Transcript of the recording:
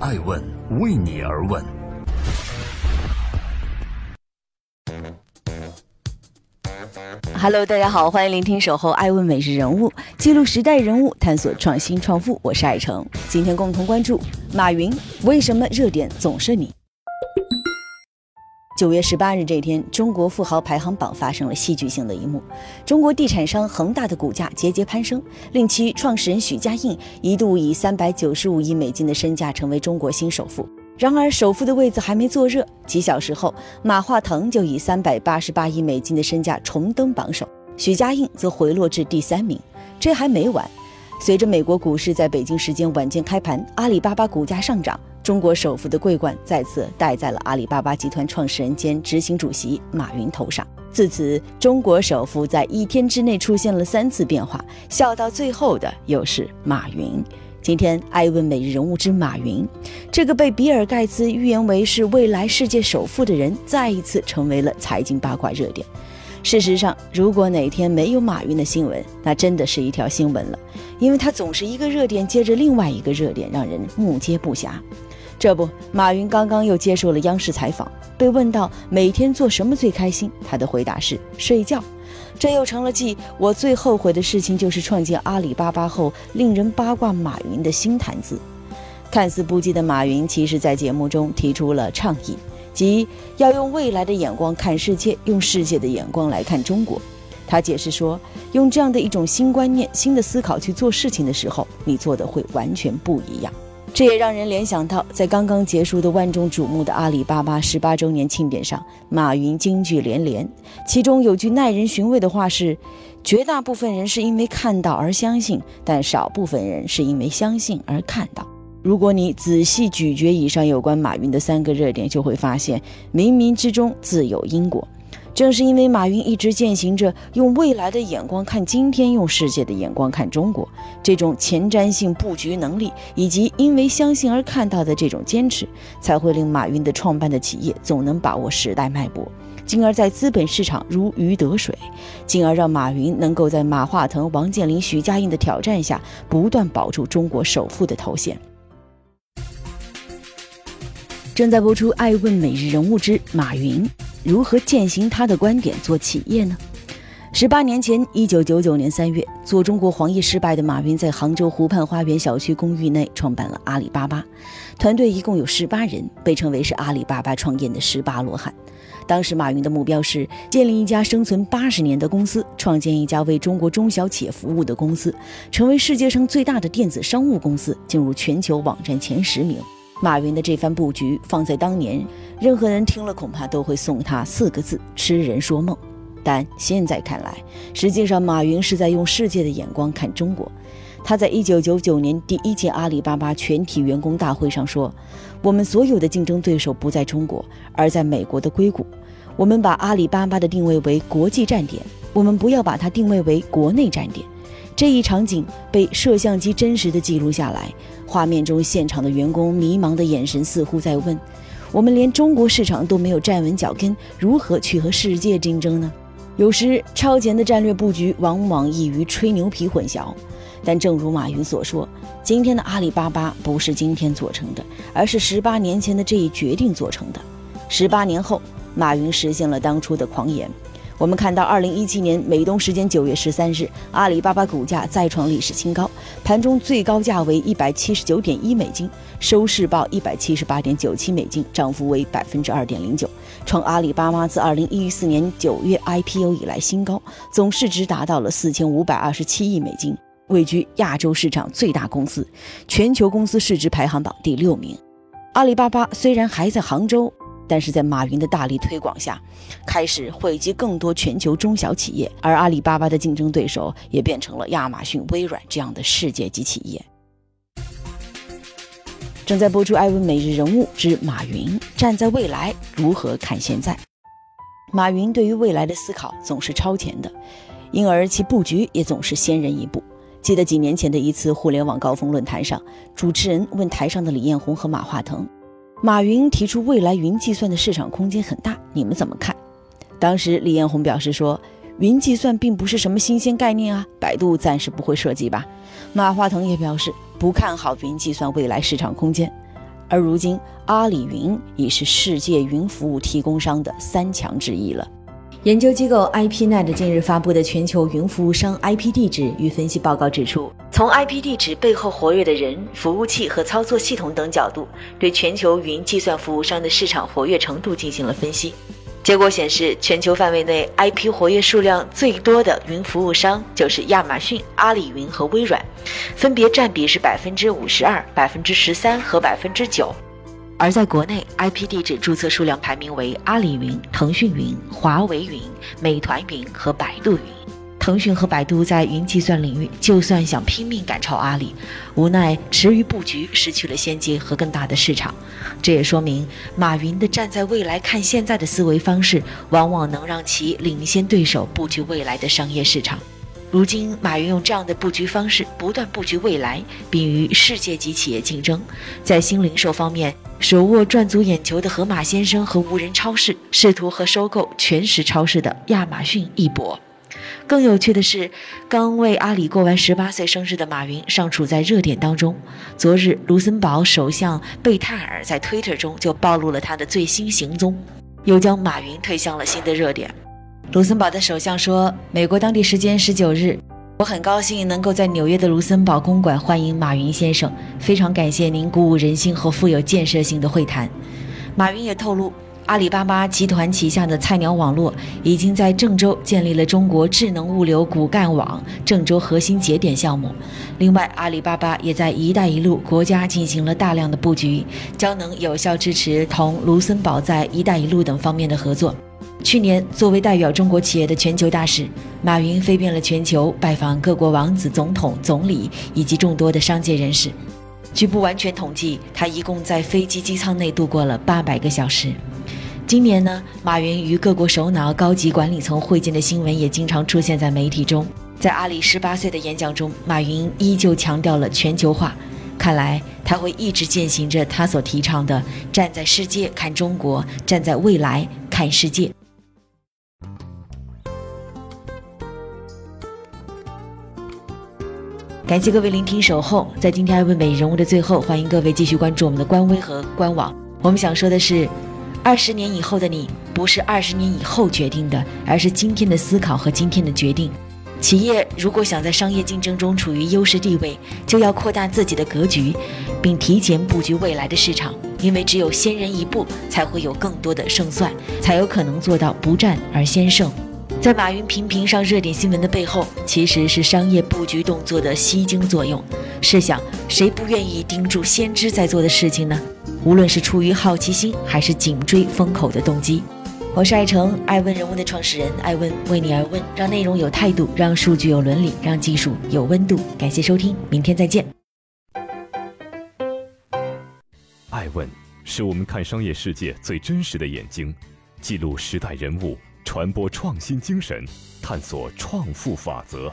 爱问为你而问。Hello，大家好，欢迎聆听《守候爱问每日人物》，记录时代人物，探索创新创富。我是爱成，今天共同关注马云为什么热点总是你。九月十八日这天，中国富豪排行榜发生了戏剧性的一幕，中国地产商恒大的股价节节攀升，令其创始人许家印一度以三百九十五亿美金的身价成为中国新首富。然而，首富的位子还没坐热，几小时后，马化腾就以三百八十八亿美金的身价重登榜首，许家印则回落至第三名。这还没完，随着美国股市在北京时间晚间开盘，阿里巴巴股价上涨。中国首富的桂冠再次戴在了阿里巴巴集团创始人兼执行主席马云头上。自此，中国首富在一天之内出现了三次变化，笑到最后的又是马云。今天，艾问每日人物之马云，这个被比尔盖茨预言为是未来世界首富的人，再一次成为了财经八卦热点。事实上，如果哪天没有马云的新闻，那真的是一条新闻了，因为他总是一个热点接着另外一个热点，让人目接不暇。这不，马云刚刚又接受了央视采访，被问到每天做什么最开心，他的回答是睡觉。这又成了继我最后悔的事情就是创建阿里巴巴后，令人八卦马云的新谈资。看似不羁的马云，其实在节目中提出了倡议，即要用未来的眼光看世界，用世界的眼光来看中国。他解释说，用这样的一种新观念、新的思考去做事情的时候，你做的会完全不一样。这也让人联想到，在刚刚结束的万众瞩目的阿里巴巴十八周年庆典上，马云金句连连。其中有句耐人寻味的话是：“绝大部分人是因为看到而相信，但少部分人是因为相信而看到。”如果你仔细咀嚼以上有关马云的三个热点，就会发现冥冥之中自有因果。正是因为马云一直践行着用未来的眼光看今天，用世界的眼光看中国这种前瞻性布局能力，以及因为相信而看到的这种坚持，才会令马云的创办的企业总能把握时代脉搏，进而，在资本市场如鱼得水，进而让马云能够在马化腾、王健林、徐家印的挑战下，不断保住中国首富的头衔。正在播出《爱问每日人物之马云》。如何践行他的观点做企业呢？十八年前，一九九九年三月，做中国黄页失败的马云在杭州湖畔花园小区公寓内创办了阿里巴巴，团队一共有十八人，被称为是阿里巴巴创业的十八罗汉。当时，马云的目标是建立一家生存八十年的公司，创建一家为中国中小企业服务的公司，成为世界上最大的电子商务公司，进入全球网站前十名。马云的这番布局放在当年，任何人听了恐怕都会送他四个字：痴人说梦。但现在看来，实际上马云是在用世界的眼光看中国。他在一九九九年第一届阿里巴巴全体员工大会上说：“我们所有的竞争对手不在中国，而在美国的硅谷。我们把阿里巴巴的定位为国际站点，我们不要把它定位为国内站点。”这一场景被摄像机真实的记录下来。画面中，现场的员工迷茫的眼神似乎在问：“我们连中国市场都没有站稳脚跟，如何去和世界竞争呢？”有时，超前的战略布局往往易于吹牛皮混淆。但正如马云所说，今天的阿里巴巴不是今天做成的，而是十八年前的这一决定做成的。十八年后，马云实现了当初的狂言。我们看到，二零一七年美东时间九月十三日，阿里巴巴股价再创历史新高，盘中最高价为一百七十九点一美金，收市报一百七十八点九七美金，涨幅为百分之二点零九，创阿里巴巴自二零一四年九月 IPO 以来新高，总市值达到了四千五百二十七亿美金，位居亚洲市场最大公司，全球公司市值排行榜第六名。阿里巴巴虽然还在杭州。但是在马云的大力推广下，开始惠及更多全球中小企业，而阿里巴巴的竞争对手也变成了亚马逊、微软这样的世界级企业。正在播出《艾问每日人物之马云站在未来如何看现在》。马云对于未来的思考总是超前的，因而其布局也总是先人一步。记得几年前的一次互联网高峰论坛上，主持人问台上的李彦宏和马化腾。马云提出，未来云计算的市场空间很大，你们怎么看？当时李彦宏表示说，云计算并不是什么新鲜概念啊，百度暂时不会涉及吧。马化腾也表示不看好云计算未来市场空间。而如今，阿里云已是世界云服务提供商的三强之一了。研究机构 IPNet 近日发布的全球云服务商 IP 地址与分析报告指出，从 IP 地址背后活跃的人、服务器和操作系统等角度，对全球云计算服务商的市场活跃程度进行了分析。结果显示，全球范围内 IP 活跃数量最多的云服务商就是亚马逊、阿里云和微软，分别占比是百分之五十二、百分之十三和百分之九。而在国内，IP 地址注册数量排名为阿里云、腾讯云、华为云、美团云和百度云。腾讯和百度在云计算领域，就算想拼命赶超阿里，无奈迟于布局，失去了先机和更大的市场。这也说明马云的站在未来看现在的思维方式，往往能让其领先对手布局未来的商业市场。如今，马云用这样的布局方式，不断布局未来，并与世界级企业竞争。在新零售方面，手握赚足眼球的盒马先生和无人超市，试图和收购全食超市的亚马逊一搏。更有趣的是，刚为阿里过完十八岁生日的马云尚处在热点当中。昨日，卢森堡首相贝泰尔在 Twitter 中就暴露了他的最新行踪，又将马云推向了新的热点。卢森堡的首相说：“美国当地时间十九日，我很高兴能够在纽约的卢森堡公馆欢迎马云先生，非常感谢您鼓舞人心和富有建设性的会谈。”马云也透露。阿里巴巴集团旗下的菜鸟网络已经在郑州建立了中国智能物流骨干网郑州核心节点项目。另外，阿里巴巴也在“一带一路”国家进行了大量的布局，将能有效支持同卢森堡在“一带一路”等方面的合作。去年，作为代表中国企业的全球大使，马云飞遍了全球，拜访各国王子、总统、总理以及众多的商界人士。据不完全统计，他一共在飞机机舱内度过了八百个小时。今年呢，马云与各国首脑、高级管理层会见的新闻也经常出现在媒体中。在阿里十八岁的演讲中，马云依旧强调了全球化。看来他会一直践行着他所提倡的“站在世界看中国，站在未来看世界”。感谢各位聆听守候，在今天爱问美人物的最后，欢迎各位继续关注我们的官微和官网。我们想说的是。二十年以后的你，不是二十年以后决定的，而是今天的思考和今天的决定。企业如果想在商业竞争中处于优势地位，就要扩大自己的格局，并提前布局未来的市场。因为只有先人一步，才会有更多的胜算，才有可能做到不战而先胜。在马云频频上热点新闻的背后，其实是商业布局动作的吸睛作用。试想，谁不愿意盯住先知在做的事情呢？无论是出于好奇心，还是紧追风口的动机，我是爱成爱问人物的创始人，爱问为你而问，让内容有态度，让数据有伦理，让技术有温度。感谢收听，明天再见。爱问是我们看商业世界最真实的眼睛，记录时代人物，传播创新精神，探索创富法则。